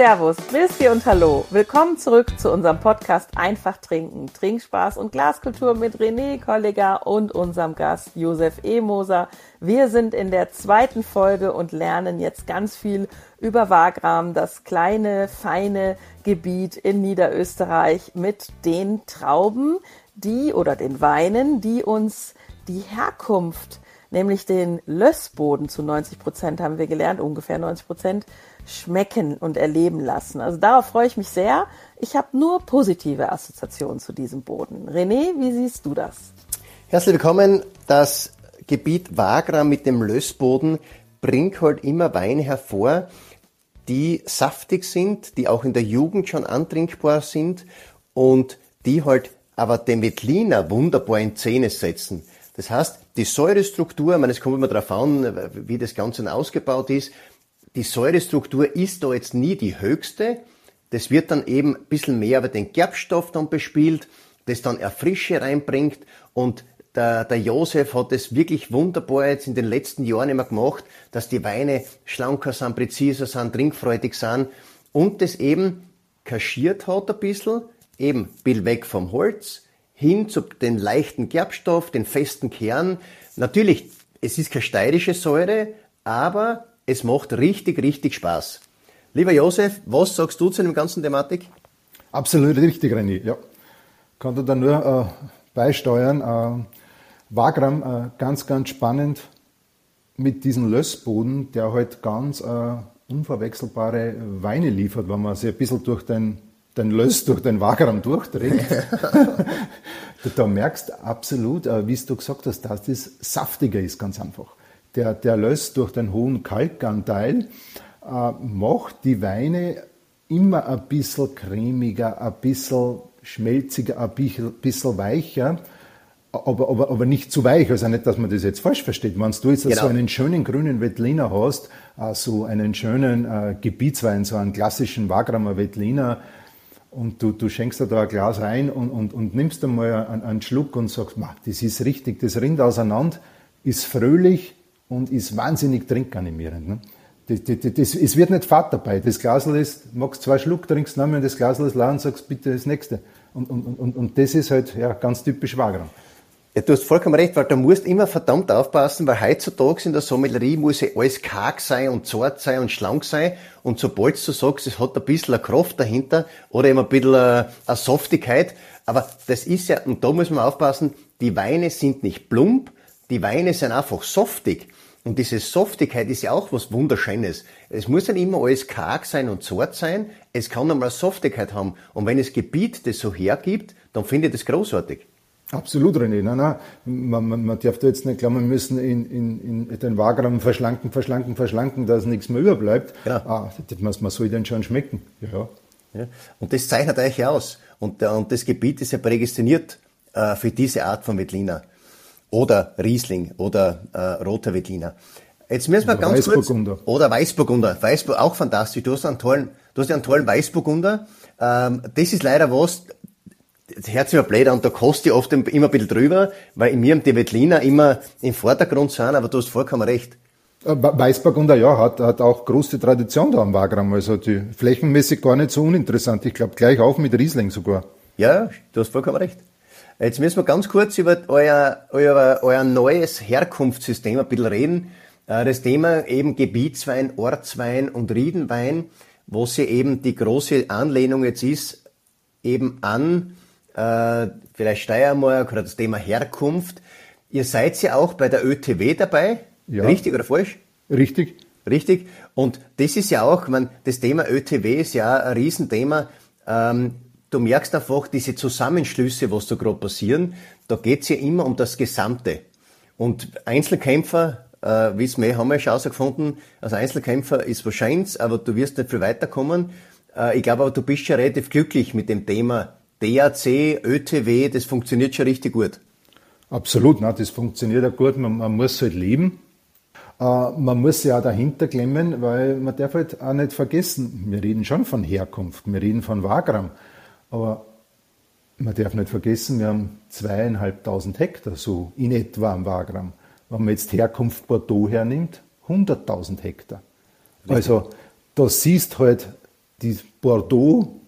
Servus, Grüß und Hallo. Willkommen zurück zu unserem Podcast Einfach Trinken, Trinkspaß und Glaskultur mit René Kolleger und unserem Gast Josef E. Moser. Wir sind in der zweiten Folge und lernen jetzt ganz viel über Wagram, das kleine, feine Gebiet in Niederösterreich mit den Trauben, die oder den Weinen, die uns die Herkunft nämlich den Lössboden zu 90 Prozent, haben wir gelernt, ungefähr 90 Prozent, schmecken und erleben lassen. Also darauf freue ich mich sehr. Ich habe nur positive Assoziationen zu diesem Boden. René, wie siehst du das? Herzlich willkommen. Das Gebiet Wagram mit dem Lössboden bringt halt immer Weine hervor, die saftig sind, die auch in der Jugend schon antrinkbar sind und die halt aber den Veltliner wunderbar in Szene setzen. Das heißt, die Säurestruktur, ich meine, es kommt immer darauf an, wie das Ganze ausgebaut ist, die Säurestruktur ist da jetzt nie die höchste. Das wird dann eben ein bisschen mehr über den Gerbstoff dann bespielt, das dann Erfrische reinbringt und der, der Josef hat es wirklich wunderbar jetzt in den letzten Jahren immer gemacht, dass die Weine schlanker sind, präziser sind, trinkfreudig sind und das eben kaschiert hat ein bisschen, eben bisschen weg vom Holz, hin zu den leichten Gerbstoff, den festen Kern. Natürlich, es ist keine steirische Säure, aber es macht richtig, richtig Spaß. Lieber Josef, was sagst du zu dem ganzen Thematik? Absolut richtig, René. Ja. Kann du da nur äh, beisteuern. Äh, Wagram, äh, ganz, ganz spannend mit diesem Lössboden, der halt ganz äh, unverwechselbare Weine liefert, wenn man sich ein bisschen durch den, den Löss, durch den Wagram durchträgt. da merkst du absolut, äh, wie du gesagt hast, dass das saftiger ist, ganz einfach der, der Löss durch den hohen Kalkanteil äh, macht die Weine immer ein bisschen cremiger, ein bisschen schmelziger, ein bisschen weicher, aber, aber, aber nicht zu weich. Also nicht, dass man das jetzt falsch versteht. Wenn du jetzt genau. so einen schönen grünen Wettliner hast, äh, so einen schönen äh, Gebietswein, so einen klassischen Wagramer Wettliner, und du, du schenkst dir da ein Glas rein und, und, und nimmst einmal einen, einen Schluck und sagst, das ist richtig, das rinnt auseinander, ist fröhlich, und ist wahnsinnig trinkanimierend. Ne? Das, das, das, es wird nicht fad dabei. Das Glasl ist, magst zwei Schluck, trinkst nochmal das Glasl ist leer und sagst bitte das nächste. Und, und, und, und das ist halt ja, ganz typisch Wagram. Ja, du hast vollkommen recht, weil du musst immer verdammt aufpassen, weil heutzutage in der Sommelerie muss ja alles karg sein und zart sein und schlank sein. Und sobald du sagst, es hat ein bisschen eine Kraft dahinter oder eben ein bisschen eine Softigkeit, aber das ist ja, und da muss man aufpassen, die Weine sind nicht plump, die Weine sind einfach softig. Und diese Softigkeit ist ja auch was Wunderschönes. Es muss nicht immer alles karg sein und zart sein. Es kann einmal Softigkeit haben. Und wenn das Gebiet das so hergibt, dann finde ich das großartig. Absolut, René. Nein, nein. Man, man, man darf da jetzt nicht glauben, wir müssen in, in, in den Wagram verschlanken, verschlanken, verschlanken, dass nichts mehr überbleibt. Ja. Ah, das, man soll den schon schmecken. Ja. ja. Und das zeichnet euch aus. Und, und das Gebiet ist ja prädestiniert äh, für diese Art von Veltliner oder Riesling oder äh, roter Veltliner. Jetzt müssen wir oder ganz Weißburgunder. kurz oder Weißburgunder, Weißburg auch fantastisch. Du hast einen tollen, du hast einen tollen Weißburgunder. Ähm, das ist leider was. Das hört sich ja blöd und da kostet ich oft immer ein bisschen drüber, weil in mir die Veltliner immer im Vordergrund sind, aber du hast vollkommen recht. Äh, Weißburgunder, ja, hat, hat auch große Tradition da am Wagram, also die flächenmäßig gar nicht so uninteressant. Ich glaube, gleich auf mit Riesling sogar. Ja, du hast vollkommen recht. Jetzt müssen wir ganz kurz über euer, euer, euer neues Herkunftssystem ein bisschen reden. Äh, das Thema eben Gebietswein, Ortswein und Riedenwein, wo sie eben die große Anlehnung jetzt ist, eben an äh, vielleicht Steiermark oder das Thema Herkunft. Ihr seid ja auch bei der ÖTW dabei, ja. richtig oder falsch? Richtig. Richtig. Und das ist ja auch, man, das Thema ÖTW ist ja ein Riesenthema. Ähm, du merkst einfach diese Zusammenschlüsse, was da gerade passieren, da geht's ja immer um das Gesamte. Und Einzelkämpfer, äh, wissen wir, haben wir schon gefunden, als Einzelkämpfer ist wahrscheinlich, aber du wirst nicht viel weiterkommen. Äh, ich glaube aber, du bist schon relativ glücklich mit dem Thema DAC, ÖTW, das funktioniert schon richtig gut. Absolut, ne, das funktioniert auch gut, man, man muss halt leben. Äh, man muss ja auch dahinter klemmen, weil man darf halt auch nicht vergessen, wir reden schon von Herkunft, wir reden von Wagram. Aber man darf nicht vergessen, wir haben zweieinhalbtausend Hektar so in etwa am Wagram. Wenn man jetzt Herkunft Bordeaux hernimmt, 100.000 Hektar. Richtig. Also da siehst halt, die Bordeaux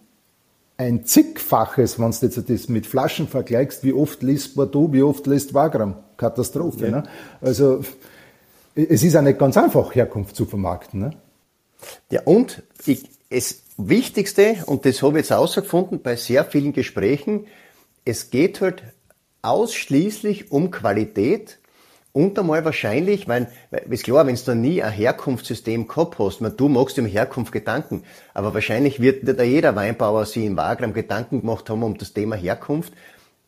ein zigfaches, wenn du jetzt das mit Flaschen vergleichst, wie oft lässt Bordeaux, wie oft lässt Wagram. Katastrophe. Ja. Ne? Also es ist ja nicht ganz einfach, Herkunft zu vermarkten. Ne? Ja, und ich, das Wichtigste, und das habe ich jetzt herausgefunden bei sehr vielen Gesprächen, es geht halt ausschließlich um Qualität und einmal wahrscheinlich, weil, ist klar, wenn du nie ein Herkunftssystem gehabt hast, man, du magst im Herkunft Gedanken, aber wahrscheinlich wird nicht jeder Weinbauer sich in Wagram Gedanken gemacht haben um das Thema Herkunft.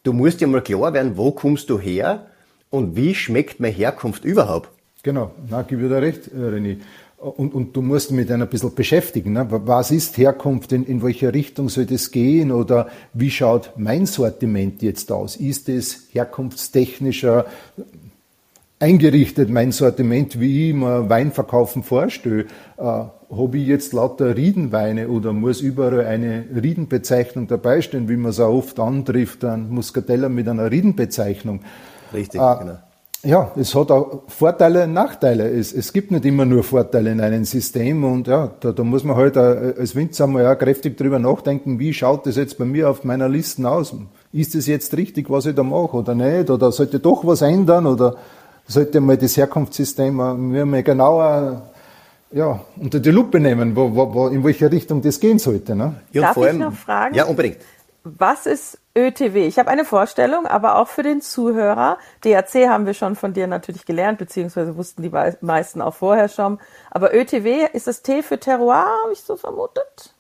Du musst dir mal klar werden, wo kommst du her und wie schmeckt meine Herkunft überhaupt? Genau, na, ich dir recht, äh, René. Und, und du musst mit einer ein bisschen beschäftigen. Ne? Was ist Herkunft? In, in welche Richtung soll das gehen? Oder wie schaut mein Sortiment jetzt aus? Ist es herkunftstechnischer eingerichtet, mein Sortiment, wie ich mir Weinverkaufen vorstelle? Äh, Habe ich jetzt lauter Riedenweine oder muss überall eine Riedenbezeichnung dabei stehen, wie man es auch oft antrifft, ein Muscatella mit einer Riedenbezeichnung? Richtig, äh, genau ja, es hat auch Vorteile und Nachteile. Es, es gibt nicht immer nur Vorteile in einem System und ja, da, da muss man halt äh, als Winzer mal ja kräftig drüber nachdenken, wie schaut das jetzt bei mir auf meiner Liste aus? Ist es jetzt richtig, was ich da mache oder nicht? Oder sollte doch was ändern oder sollte mal das Herkunftssystem mir mal genauer ja, unter die Lupe nehmen, wo, wo, wo, in welche Richtung das gehen sollte. Ne? Ja, Darf allem, ich noch fragen? Ja, unbedingt. Was ist ÖTW? Ich habe eine Vorstellung, aber auch für den Zuhörer. DAC haben wir schon von dir natürlich gelernt, beziehungsweise wussten die meisten auch vorher schon. Aber ÖTW, ist das T für Terroir, habe ich so vermutet?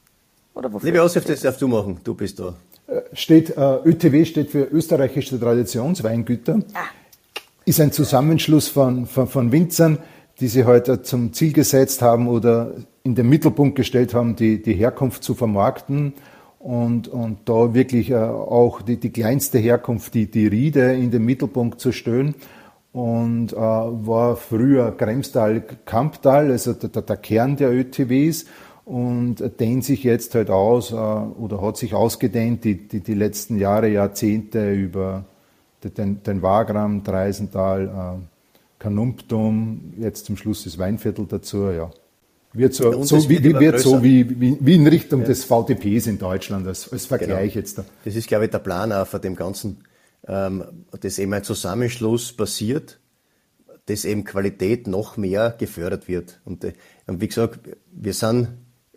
Oder wofür? Liebe Josef, das darfst du machen. Du bist da. Äh, steht, äh, ÖTW steht für österreichische Traditionsweingüter. Ah. Ist ein Zusammenschluss von, von, von Winzern, die sich heute zum Ziel gesetzt haben oder in den Mittelpunkt gestellt haben, die, die Herkunft zu vermarkten und, und da wirklich äh, auch die, die kleinste Herkunft, die, die Riede in den Mittelpunkt zu stellen. Und äh, war früher Kremstal-Kamptal, also der, der, Kern der ÖTWs und dehnt sich jetzt halt aus äh, oder hat sich ausgedehnt die, die, die letzten Jahre, Jahrzehnte über den, den Wagram, Dreisental, äh, Kanumptum, jetzt zum Schluss das Weinviertel dazu, ja. Wird so, so wie, wird, so wie, wie, wie, in Richtung ja. des VTPs in Deutschland als, als Vergleich genau. jetzt. Da. Das ist, glaube ich, der Plan auch von dem Ganzen, ähm, dass eben ein Zusammenschluss passiert, dass eben Qualität noch mehr gefördert wird. Und, äh, und wie gesagt, wir sind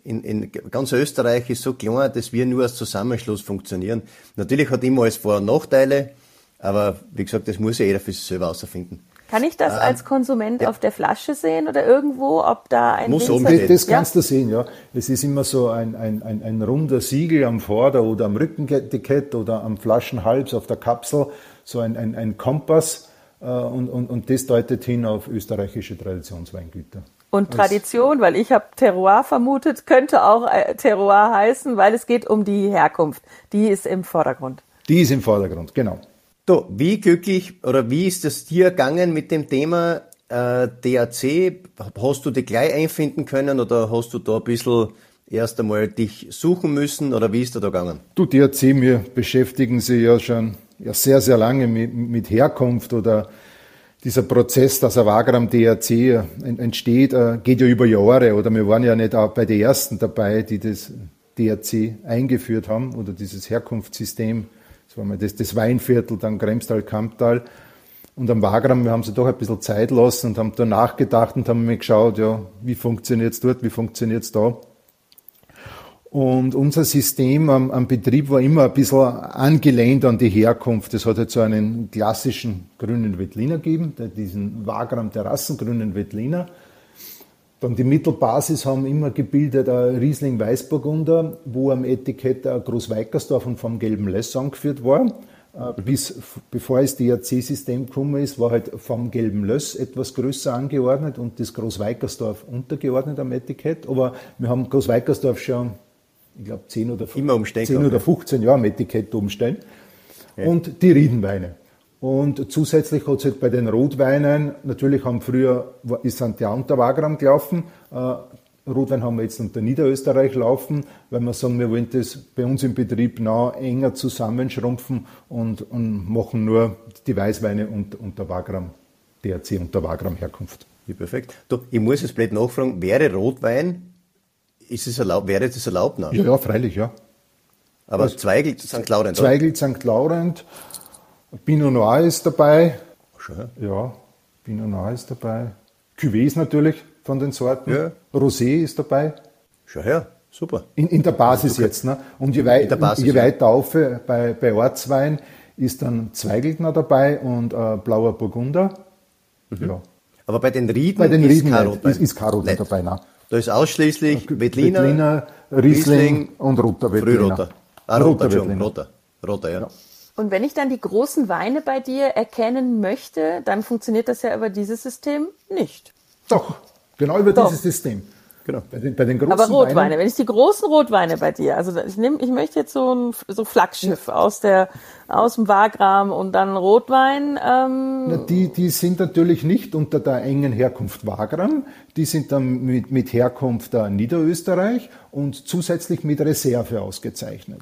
in, in ganz Österreich ist so klar, dass wir nur als Zusammenschluss funktionieren. Natürlich hat immer alles Vor- und Nachteile, aber wie gesagt, das muss ja jeder für sich selber herausfinden. Kann ich das ähm, als Konsument ja. auf der Flasche sehen oder irgendwo, ob da ein Muss Winzer... Das, das kannst ja? du sehen, ja. Es ist immer so ein, ein, ein, ein runder Siegel am Vorder- oder am Rückenetikett oder am Flaschenhals auf der Kapsel, so ein, ein, ein Kompass äh, und, und, und das deutet hin auf österreichische Traditionsweingüter. Und Tradition, weil ich habe Terroir vermutet, könnte auch äh, Terroir heißen, weil es geht um die Herkunft. Die ist im Vordergrund. Die ist im Vordergrund, genau. Du, wie glücklich oder wie ist es dir gegangen mit dem Thema äh, DAC? Hast du dich gleich einfinden können oder hast du da ein bisschen erst einmal dich suchen müssen oder wie ist da gegangen? Du, DAC, wir beschäftigen sich ja schon ja, sehr, sehr lange mit, mit Herkunft oder dieser Prozess, dass ein Wagram DAC entsteht, äh, geht ja über Jahre oder wir waren ja nicht auch bei den ersten dabei, die das DAC eingeführt haben oder dieses Herkunftssystem das war mal das, das Weinviertel, dann Kremstal, Kamptal. Und am Wagram, wir haben sie doch ein bisschen Zeit lassen und haben da nachgedacht und haben mir geschaut, ja, wie funktioniert es dort, wie funktioniert es da. Und unser System am, am, Betrieb war immer ein bisschen angelehnt an die Herkunft. Es hat halt so einen klassischen grünen Wettliner gegeben, diesen Wagram Terrassengrünen Wettliner. Dann die Mittelbasis haben immer gebildet ein Riesling Weißburgunder, wo am Etikett ein Großweikersdorf und vom gelben Less angeführt war. Äh, bis, bevor es DRC-System gekommen ist, war halt vom gelben Löss etwas größer angeordnet und das Großweikersdorf untergeordnet am Etikett. Aber wir haben Großweikersdorf schon, ich glaube, 10 oder, 10 oder 15 Jahre am Etikett umstellen. Ja. Und die Riedenweine. Und zusätzlich hat es halt bei den Rotweinen, natürlich haben früher, ist Santia unter Wagram gelaufen, äh, Rotwein haben wir jetzt unter Niederösterreich laufen, weil wir sagen, wir wollen das bei uns im Betrieb noch enger zusammenschrumpfen und, und machen nur die Weißweine unter, unter Wagram, DRC unter Wagram Herkunft. Ja, perfekt. Du, ich muss jetzt blöd nachfragen, wäre Rotwein ist es erlaubt, wäre das erlaubt? Nein. Ja, ja, freilich, ja. Aber also, Zweigelt St. Laurent? Zweigelt St. Laurent, Pinot Noir ist dabei. Schon, ja, Pinot Noir ist dabei. Cuvées natürlich von den Sorten. Ja. Rosé ist dabei. Schau her, super. In, in der Basis also, jetzt. Ne? Und je, wei Basis, je weiter auf bei, bei Ortswein ist dann Zweigeltner dabei und äh, blauer Burgunder. Mhm. Ja. Aber bei den Rieden, bei den ist Rieden Karotwein. Ist, ist dabei. Nein. Da ist ausschließlich Wettliner, Wettliner Riesling, Riesling, und Roter Wettliner. Frühroter. Ah, roter, roter, roter, roter, ja. ja. Und wenn ich dann die großen Weine bei dir erkennen möchte, dann funktioniert das ja über dieses System nicht. Doch, genau über Doch. dieses System. Genau. Bei den, bei den großen Aber Rotweine, Weinen, wenn ich die großen Rotweine bei dir, also ich nehme, ich möchte jetzt so ein so Flaggschiff aus der aus dem Wagram und dann Rotwein. Ähm die, die sind natürlich nicht unter der engen Herkunft Wagram, die sind dann mit, mit Herkunft der Niederösterreich und zusätzlich mit Reserve ausgezeichnet.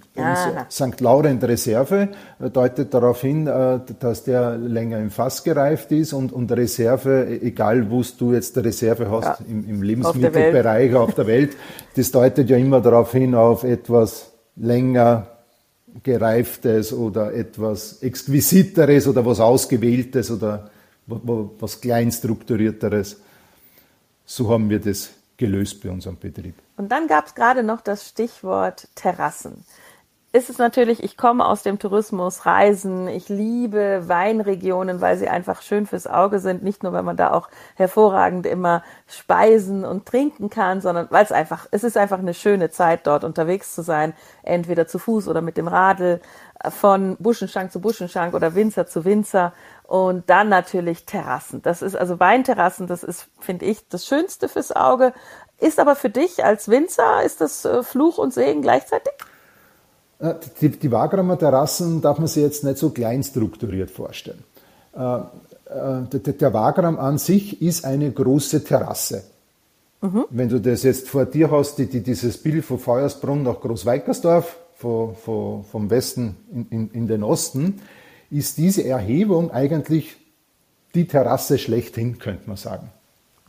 St. Laurent Reserve äh, deutet darauf hin, äh, dass der länger im Fass gereift ist und, und Reserve, e, egal wo du jetzt Reserve hast, ja. im, im Lebensmittelbereich auf der Welt, das deutet ja immer darauf hin, auf etwas länger gereiftes oder etwas exquisiteres oder was ausgewähltes oder was kleinstrukturierteres. So haben wir das gelöst bei unserem Betrieb. Und dann gab es gerade noch das Stichwort Terrassen ist es natürlich, ich komme aus dem Tourismus, Reisen, ich liebe Weinregionen, weil sie einfach schön fürs Auge sind, nicht nur, weil man da auch hervorragend immer speisen und trinken kann, sondern weil es einfach, es ist einfach eine schöne Zeit dort unterwegs zu sein, entweder zu Fuß oder mit dem Radl, von Buschenschank zu Buschenschank oder Winzer zu Winzer und dann natürlich Terrassen. Das ist also Weinterrassen, das ist, finde ich, das Schönste fürs Auge. Ist aber für dich als Winzer, ist das äh, Fluch und Segen gleichzeitig? Äh, die, die Wagramer Terrassen darf man sich jetzt nicht so klein strukturiert vorstellen. Äh, äh, der, der Wagram an sich ist eine große Terrasse. Mhm. Wenn du das jetzt vor dir hast, die, die, dieses Bild von Feuersbrunn nach Großweikersdorf, von, von, vom Westen in, in, in den Osten, ist diese Erhebung eigentlich die Terrasse schlechthin, könnte man sagen.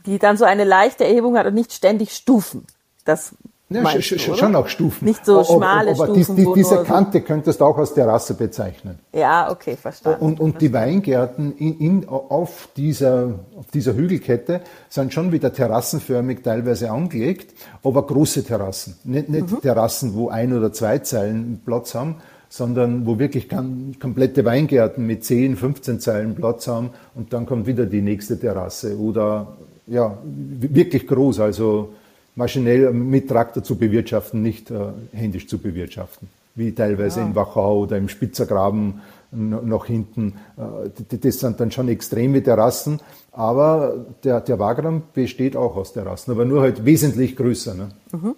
Die dann so eine leichte Erhebung hat und nicht ständig Stufen. Das ja, sch du, schon auch Stufen. Nicht so schmale aber, aber Stufen. Die, die, diese Kante könntest du auch als Terrasse bezeichnen. Ja, okay, verstanden. Und, und die Weingärten in, in, auf, dieser, auf dieser Hügelkette sind schon wieder terrassenförmig teilweise angelegt, aber große Terrassen. Nicht, nicht mhm. Terrassen, wo ein oder zwei Zeilen Platz haben, sondern wo wirklich komplette Weingärten mit 10, 15 Zeilen Platz haben und dann kommt wieder die nächste Terrasse oder ja, wirklich groß, also maschinell mit Traktor zu bewirtschaften, nicht äh, händisch zu bewirtschaften, wie teilweise ja. in Wachau oder im Spitzergraben noch hinten. Äh, das sind dann schon extreme Terrassen, aber der, der Wagram besteht auch aus Terrassen, aber nur halt wesentlich größer. Ne? Mhm.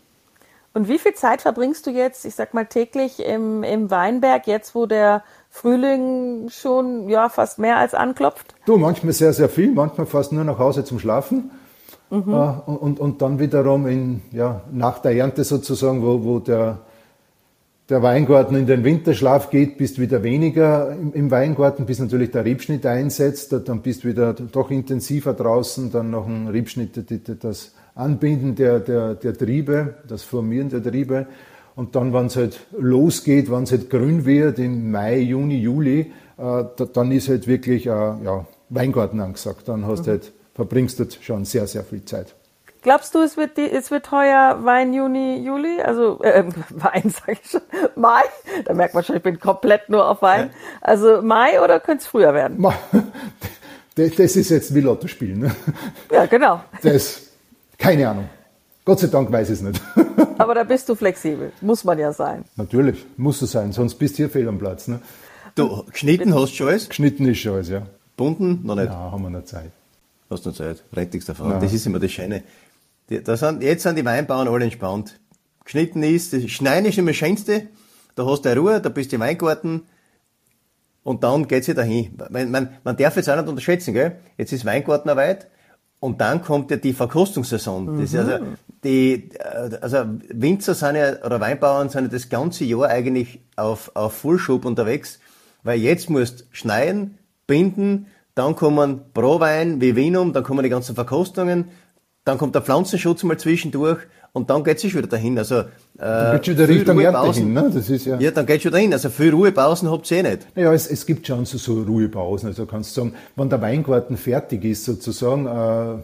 Und wie viel Zeit verbringst du jetzt, ich sag mal täglich im, im Weinberg, jetzt wo der Frühling schon ja fast mehr als anklopft? Du, manchmal sehr, sehr viel, manchmal fast nur nach Hause zum Schlafen. Mhm. Und, und dann wiederum in, ja, nach der Ernte sozusagen, wo, wo der, der Weingarten in den Winterschlaf geht, bist wieder weniger im, im Weingarten, bis natürlich der Riebschnitt einsetzt, dann bist du wieder doch intensiver draußen, dann noch ein Riebschnitt, das Anbinden der, der, der Triebe, das Formieren der Triebe. Und dann, wenn es halt losgeht, wenn es halt grün wird, im Mai, Juni, Juli, äh, dann ist halt wirklich äh, ja, Weingarten angesagt. Dann hast du mhm. halt verbringst du schon sehr, sehr viel Zeit. Glaubst du, es wird, die, es wird heuer Wein Juni, Juli? Also äh, Wein, sage ich schon. Mai? Da merkt man schon, ich bin komplett nur auf Wein. Also Mai oder könnte es früher werden? Das ist jetzt wie Lotto spielen. Ne? Ja, genau. Das, keine Ahnung. Gott sei Dank weiß ich es nicht. Aber da bist du flexibel. Muss man ja sein. Natürlich, muss es sein, sonst bist du hier fehl am Platz. Ne? Du, geschnitten hast du schon alles? Geschnitten ist schon alles, ja. Bunden? Noch nicht? Ja, haben wir noch Zeit. Hast du Zeit, rettigst davon. Ja. Das ist immer das Schöne. Da sind, jetzt sind die Weinbauern alle entspannt. Geschnitten ist, das Schneien ist immer das Schönste. Da hast du Ruhe, da bist du im Weingarten. Und dann geht's ja dahin. Man, man, man darf jetzt auch nicht unterschätzen, gell? Jetzt ist Weingartenarbeit. Und dann kommt ja die Verkostungssaison. Mhm. Das ist also, die, äh, also Winzer sind ja, oder Weinbauern sind ja das ganze Jahr eigentlich auf, auf Fullschub unterwegs, weil jetzt musst schneien, binden, dann kommen Prowein, Vivinum, dann kommen die ganzen Verkostungen, dann kommt der Pflanzenschutz mal zwischendurch und dann geht es wieder dahin. Also, äh, geht schon wieder Richtung Ernte hin, ne? Das ist ja. Ja, dann geht schon dahin. Also viel Ruhepausen habt ihr eh nicht. Naja, es, es gibt schon so, so Ruhepausen. Also kannst du sagen, wenn der Weingarten fertig ist, sozusagen, äh,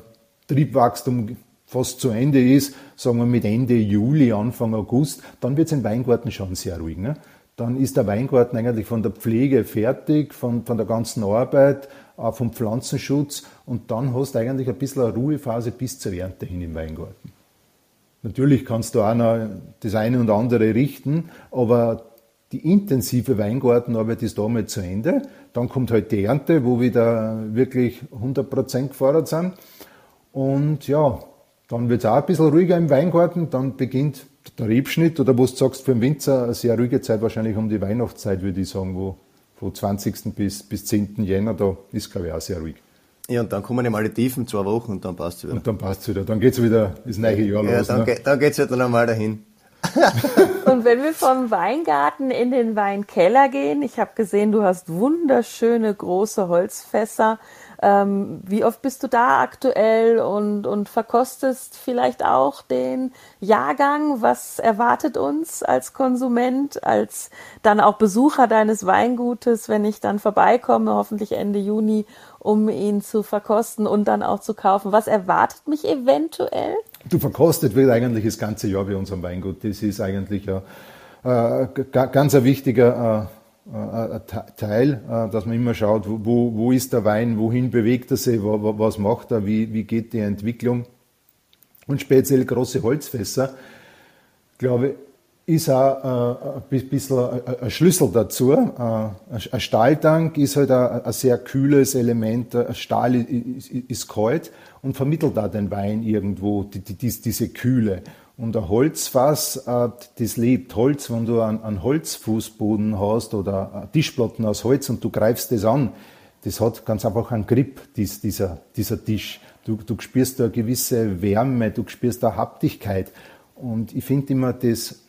Triebwachstum fast zu Ende ist, sagen wir mit Ende Juli, Anfang August, dann wird es im Weingarten schon sehr ruhig. Ne? Dann ist der Weingarten eigentlich von der Pflege fertig, von, von der ganzen Arbeit, vom Pflanzenschutz und dann hast du eigentlich ein bisschen eine Ruhephase bis zur Ernte hin im Weingarten. Natürlich kannst du auch noch das eine und andere richten, aber die intensive Weingartenarbeit ist damit zu Ende. Dann kommt halt die Ernte, wo wir da wirklich 100% gefordert sind. Und ja, dann wird es auch ein bisschen ruhiger im Weingarten. Dann beginnt der Rebschnitt oder was du sagst, für den Winzer eine sehr ruhige Zeit, wahrscheinlich um die Weihnachtszeit, würde ich sagen, wo vom 20. bis, bis 10. Jänner, da ist, glaube ich, auch sehr ruhig. Ja, und dann kommen die Malediven, zwei Wochen und dann passt es wieder. Und dann passt es wieder. Dann geht es wieder das neue Jahr ja, los. Dann, ne? Ge dann geht es wieder normal dahin. und wenn wir vom Weingarten in den Weinkeller gehen, ich habe gesehen, du hast wunderschöne große Holzfässer. Ähm, wie oft bist du da aktuell und, und verkostest vielleicht auch den Jahrgang? Was erwartet uns als Konsument, als dann auch Besucher deines Weingutes, wenn ich dann vorbeikomme, hoffentlich Ende Juni, um ihn zu verkosten und dann auch zu kaufen? Was erwartet mich eventuell? Du verkostet wird eigentlich das ganze Jahr bei unserem Weingut. Das ist eigentlich ein, äh, ganz ein wichtiger äh, äh, Teil, äh, dass man immer schaut, wo, wo ist der Wein, wohin bewegt er sich, was macht er, wie, wie geht die Entwicklung. Und speziell große Holzfässer, glaube ich, ist auch äh, ein bisschen ein Schlüssel dazu. Ein Stahltank ist halt ein sehr kühles Element. Stahl ist kalt und vermittelt da den Wein irgendwo, diese Kühle. Und ein Holzfass, äh, das lebt. Holz, wenn du einen Holzfußboden hast oder Tischplatten aus Holz und du greifst das an, das hat ganz einfach einen Grip, dieser, dieser Tisch. Du, du spürst da eine gewisse Wärme, du spürst da Haptigkeit. Und ich finde immer, das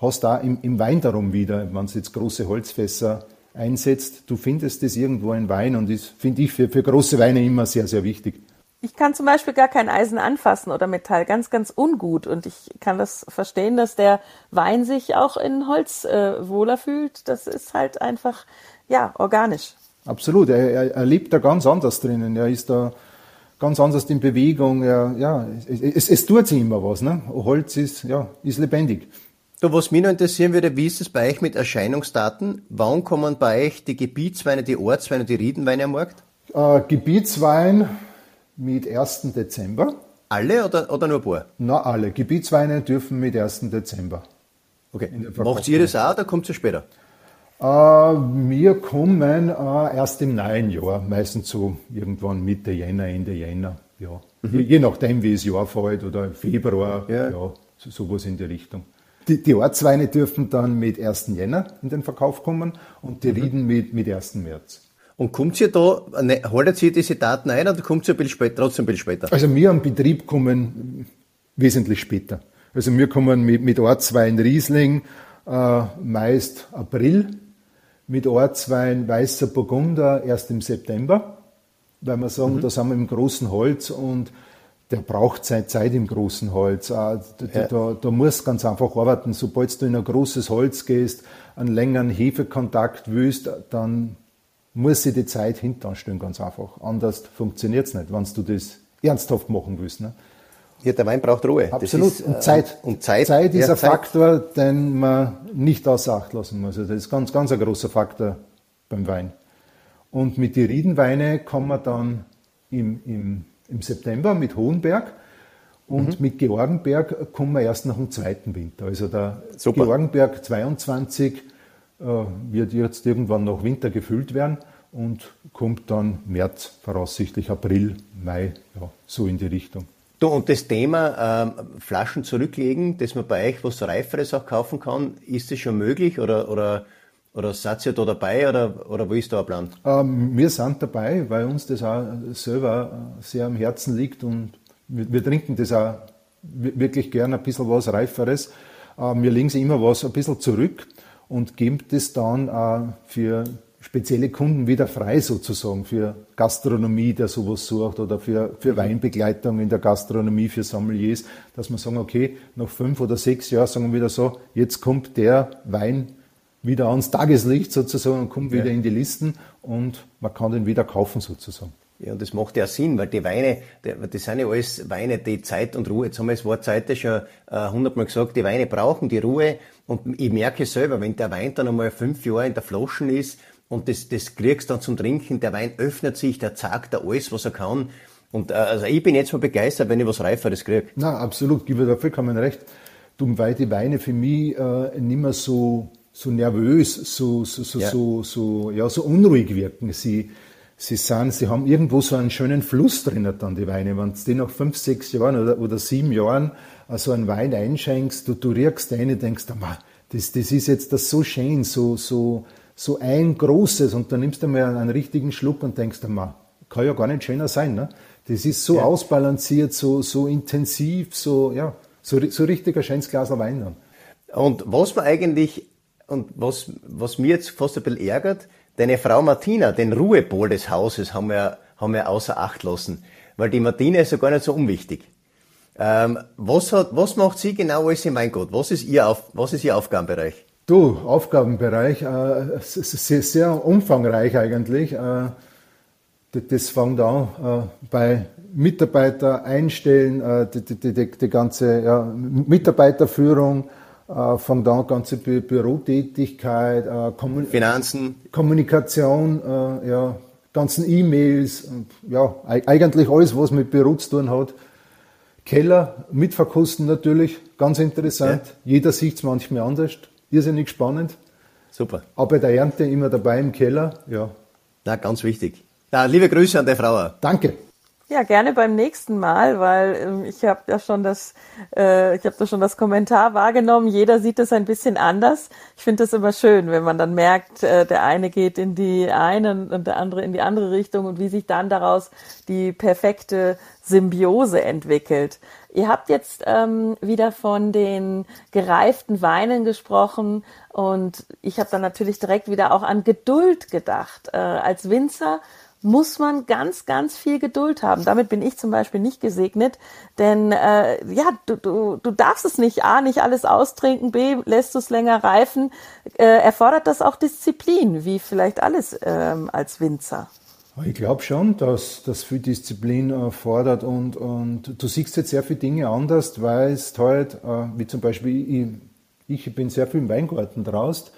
hast du auch im, im Wein darum wieder, wenn du jetzt große Holzfässer einsetzt. Du findest das irgendwo in Wein und das finde ich für, für große Weine immer sehr, sehr wichtig. Ich kann zum Beispiel gar kein Eisen anfassen oder Metall, ganz, ganz ungut. Und ich kann das verstehen, dass der Wein sich auch in Holz äh, wohler fühlt. Das ist halt einfach, ja, organisch. Absolut. Er, er, er lebt da ganz anders drinnen. Er ist da ganz anders in Bewegung. Er, ja, es, es, es tut sich immer was. Ne? Holz ist, ja, ist lebendig. Du, was mich noch interessieren würde, wie ist es bei euch mit Erscheinungsdaten? Wann kommen bei euch die Gebietsweine, die Ortsweine die Riedenweine am Markt? Äh, Gebietswein mit 1. Dezember. Alle oder, oder nur ein paar? Na, alle. Gebietsweine dürfen mit 1. Dezember. Okay. Macht ihr das auch oder kommt es später? Äh, wir kommen äh, erst im neuen Jahr, meistens so irgendwann Mitte Jänner, Ende Jänner. Ja. Mhm. Je, je, nachdem, wie es Jahr fällt oder Februar, ja, ja so, sowas in die Richtung. Die, die Ortsweine dürfen dann mit 1. Jänner in den Verkauf kommen und die mhm. Rieden mit, mit 1. März. Und kommt ihr da, ne, haltet ihr diese Daten ein oder kommt ihr ein bisschen später, trotzdem ein bisschen später? Also wir am Betrieb kommen wesentlich später. Also wir kommen mit, mit Ortswein Riesling äh, meist April, mit Ortswein Weißer Burgunder erst im September, weil wir sagen, mhm. da sind wir im großen Holz und der braucht Zeit, Zeit im großen Holz. Äh, da, ja. da, da musst ganz einfach arbeiten. Sobald du in ein großes Holz gehst, einen längeren Hefekontakt willst, dann muss sie die Zeit hintanstellen, ganz einfach. Anders funktioniert es nicht, wenn du das ernsthaft machen willst. Ne? Ja, der Wein braucht Ruhe. Absolut. Ist, und Zeit. Äh, und Zeit. Zeit ist ja, ein Zeit. Faktor, den man nicht außer Acht lassen muss. Also das ist ganz, ganz ein großer Faktor beim Wein. Und mit den Riedenweine kommen wir dann im, im, im September mit Hohenberg. Und mhm. mit Georgenberg kommen wir erst nach dem zweiten Winter. Also der Super. Georgenberg 22 äh, wird jetzt irgendwann noch Winter gefüllt werden und kommt dann März, voraussichtlich April, Mai, ja, so in die Richtung. Du, und das Thema ähm, Flaschen zurücklegen, dass man bei euch was Reiferes auch kaufen kann, ist das schon möglich oder, oder, oder seid ihr da dabei oder, oder wo ist da ein Plan? Ähm, wir sind dabei, weil uns das auch selber sehr am Herzen liegt und wir, wir trinken das auch wirklich gern ein bisschen was Reiferes. Ähm, wir legen sie immer was ein bisschen zurück und geben das dann äh, für spezielle Kunden wieder frei sozusagen für Gastronomie, der sowas sucht oder für, für Weinbegleitung in der Gastronomie für Sommeliers, dass man sagen, okay, nach fünf oder sechs Jahren sagen wir wieder so, jetzt kommt der Wein wieder ans Tageslicht sozusagen und kommt ja. wieder in die Listen und man kann den wieder kaufen sozusagen. Ja, und das macht ja Sinn, weil die Weine, das sind ja alles Weine, die Zeit und Ruhe. Jetzt haben wir das Wort Zeit schon äh, hundertmal gesagt, die Weine brauchen die Ruhe. Und ich merke selber, wenn der Wein dann einmal fünf Jahre in der Flaschen ist und das, das kriegst dann zum Trinken, der Wein öffnet sich, der zeigt da alles, was er kann. Und äh, also ich bin jetzt mal begeistert, wenn ich was Reiferes kriege. Na, absolut, gebe da vollkommen recht. Du, weil die Weine für mich äh, nicht mehr so, so nervös, so, so, so, ja. so, so, ja, so unruhig wirken. Sie, sie sind, sie haben irgendwo so einen schönen Fluss drin dann, die Weine. Wenn du die nach fünf, sechs Jahren oder, oder sieben Jahren so also einen Wein einschenkst, du, du riechst rein und denkst, das, das ist jetzt das so schön, so, so, so ein großes und dann nimmst du mal einen, einen richtigen Schluck und denkst, kann ja gar nicht schöner sein. Ne? Das ist so ja. ausbalanciert, so, so intensiv, so, ja, so, so richtig ein schönes Glas Wein dann. Und was man eigentlich, und was, was mir jetzt fast ein bisschen ärgert, Deine Frau Martina, den Ruhepol des Hauses, haben wir, haben wir außer Acht lassen. Weil die Martina ist ja gar nicht so unwichtig. Ähm, was, hat, was macht sie genau alles im Weingut? Was ist ihr, Auf, was ist ihr Aufgabenbereich? Du, Aufgabenbereich, äh, sehr, sehr umfangreich eigentlich. Äh, das fängt an äh, bei Mitarbeiter einstellen, äh, die, die, die, die, ganze ja, Mitarbeiterführung, von da ganze Bü Bürotätigkeit, äh, Kommun Finanzen, Kommunikation, äh, ja, ganzen E-Mails, ja, eigentlich alles, was mit Büro zu tun hat. Keller mitverkosten natürlich, ganz interessant. Ja. Jeder sieht es manchmal anders. Irrsinnig spannend. Super. Aber der Ernte immer dabei im Keller, ja. Na, ganz wichtig. Ja, liebe Grüße an der Frau. Danke. Ja, gerne beim nächsten Mal, weil ähm, ich habe ja schon das, äh, ich habe da schon das Kommentar wahrgenommen. Jeder sieht es ein bisschen anders. Ich finde das immer schön, wenn man dann merkt, äh, der eine geht in die eine und der andere in die andere Richtung und wie sich dann daraus die perfekte Symbiose entwickelt. Ihr habt jetzt ähm, wieder von den gereiften Weinen gesprochen und ich habe dann natürlich direkt wieder auch an Geduld gedacht. Äh, als Winzer muss man ganz, ganz viel Geduld haben. Damit bin ich zum Beispiel nicht gesegnet, denn äh, ja, du, du, du darfst es nicht, A, nicht alles austrinken, B, lässt du es länger reifen, äh, erfordert das auch Disziplin, wie vielleicht alles ähm, als Winzer. Ich glaube schon, dass das viel Disziplin erfordert und, und du siehst jetzt sehr viele Dinge anders, weil es halt, äh, wie zum Beispiel, ich, ich bin sehr viel im Weingarten draus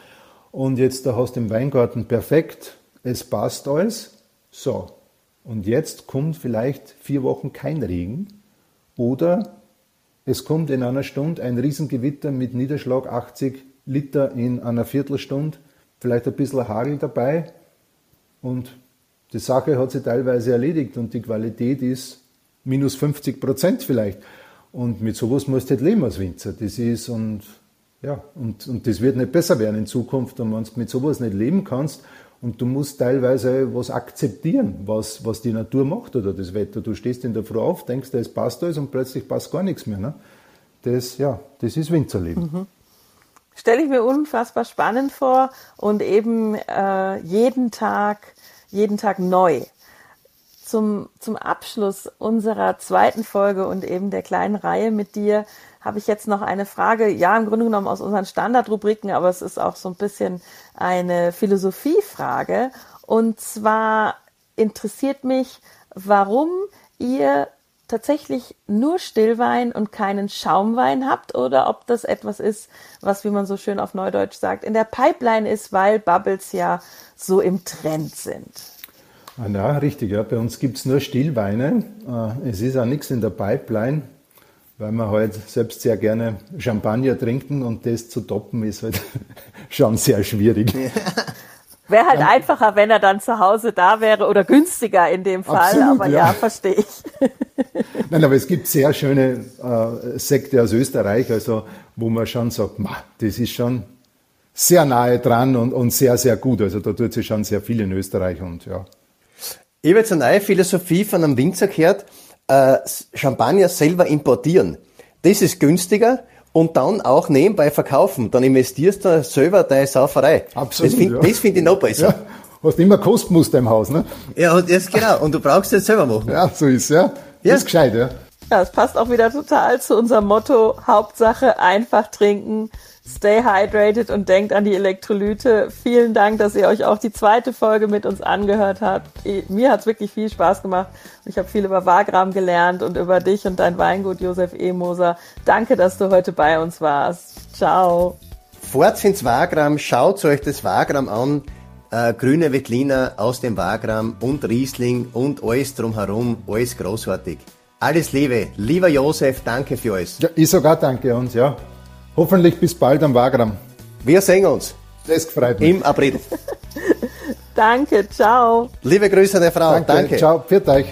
und jetzt da hast du im Weingarten perfekt, es passt alles, so, und jetzt kommt vielleicht vier Wochen kein Regen oder es kommt in einer Stunde ein Riesengewitter mit Niederschlag 80 Liter in einer Viertelstunde, vielleicht ein bisschen Hagel dabei und die Sache hat sich teilweise erledigt und die Qualität ist minus 50 Prozent vielleicht. Und mit sowas musst du halt leben als Winzer. Das ist und ja, und, und das wird nicht besser werden in Zukunft. Und wenn du mit sowas nicht leben kannst und du musst teilweise was akzeptieren, was, was die Natur macht oder das Wetter. Du stehst in der Früh auf, denkst, es passt alles und plötzlich passt gar nichts mehr. Ne? Das, ja, das ist Winzerleben. Mhm. Stelle ich mir unfassbar spannend vor und eben äh, jeden Tag, jeden Tag neu. Zum, zum Abschluss unserer zweiten Folge und eben der kleinen Reihe mit dir habe ich jetzt noch eine Frage, ja, im Grunde genommen aus unseren Standardrubriken, aber es ist auch so ein bisschen eine Philosophiefrage. Und zwar interessiert mich, warum ihr tatsächlich nur Stillwein und keinen Schaumwein habt oder ob das etwas ist, was, wie man so schön auf Neudeutsch sagt, in der Pipeline ist, weil Bubbles ja so im Trend sind. Ah, ja, richtig. Ja. Bei uns gibt es nur Stillweine. Äh, es ist auch nichts in der Pipeline weil wir halt selbst sehr gerne Champagner trinken und das zu toppen ist halt schon sehr schwierig. Wäre halt ja. einfacher, wenn er dann zu Hause da wäre oder günstiger in dem Fall, Absolut, aber ja, ja verstehe ich. Nein, aber es gibt sehr schöne äh, Sekte aus Österreich, also wo man schon sagt, ma, das ist schon sehr nahe dran und, und sehr, sehr gut. Also da tut sich schon sehr viel in Österreich und ja. Ich habe jetzt eine neue Philosophie von einem Winzer gehört, äh, Champagner selber importieren. Das ist günstiger und dann auch nebenbei verkaufen. Dann investierst du selber deine Sauferei. Absolut. Das finde ja. find ich noch besser. Ja. hast immer Kostmuster im Haus, ne? Ja, und jetzt genau. Und du brauchst es selber machen. Ja, so ist ja. Ja. Ist gescheit, ja. Ja, es passt auch wieder total zu unserem Motto. Hauptsache einfach trinken. Stay hydrated und denkt an die Elektrolyte. Vielen Dank, dass ihr euch auch die zweite Folge mit uns angehört habt. Mir hat's wirklich viel Spaß gemacht. Ich habe viel über Wagram gelernt und über dich und dein Weingut, Josef E. Moser. Danke, dass du heute bei uns warst. Ciao. Fahrt ins Wagram, schaut euch das Wagram an. Äh, grüne Wettliner aus dem Wagram und Riesling und alles drumherum, alles großartig. Alles Liebe, lieber Josef, danke für alles. ja ich sogar danke uns, ja. Hoffentlich bis bald am Wagram. Wir sehen uns Das gefreut mich. im April. Danke, ciao. Liebe Grüße an der Frau, danke. Ciao, pfiat euch.